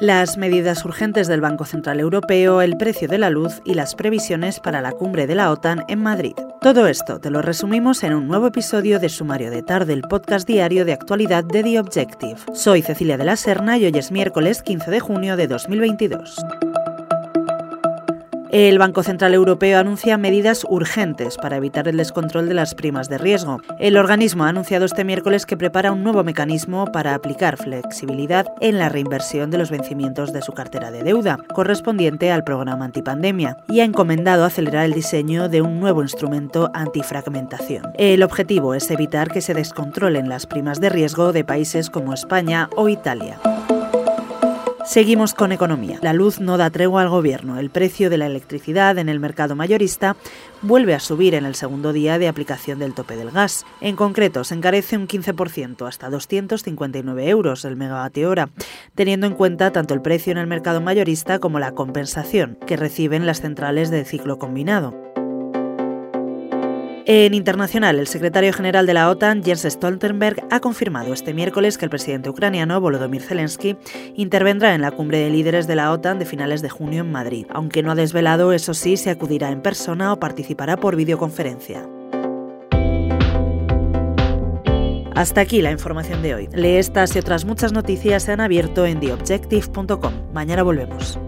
las medidas urgentes del Banco Central Europeo, el precio de la luz y las previsiones para la cumbre de la OTAN en Madrid. Todo esto te lo resumimos en un nuevo episodio de Sumario de Tarde, el podcast diario de actualidad de The Objective. Soy Cecilia de la Serna y hoy es miércoles 15 de junio de 2022. El Banco Central Europeo anuncia medidas urgentes para evitar el descontrol de las primas de riesgo. El organismo ha anunciado este miércoles que prepara un nuevo mecanismo para aplicar flexibilidad en la reinversión de los vencimientos de su cartera de deuda, correspondiente al programa antipandemia, y ha encomendado acelerar el diseño de un nuevo instrumento antifragmentación. El objetivo es evitar que se descontrolen las primas de riesgo de países como España o Italia. Seguimos con economía. La luz no da tregua al gobierno. El precio de la electricidad en el mercado mayorista vuelve a subir en el segundo día de aplicación del tope del gas. En concreto, se encarece un 15% hasta 259 euros el megavatio hora, teniendo en cuenta tanto el precio en el mercado mayorista como la compensación que reciben las centrales de ciclo combinado. En internacional, el secretario general de la OTAN, Jens Stoltenberg, ha confirmado este miércoles que el presidente ucraniano, Volodymyr Zelensky, intervendrá en la cumbre de líderes de la OTAN de finales de junio en Madrid, aunque no ha desvelado, eso sí, si acudirá en persona o participará por videoconferencia. Hasta aquí la información de hoy. Lee estas y otras muchas noticias se han abierto en theobjective.com. Mañana volvemos.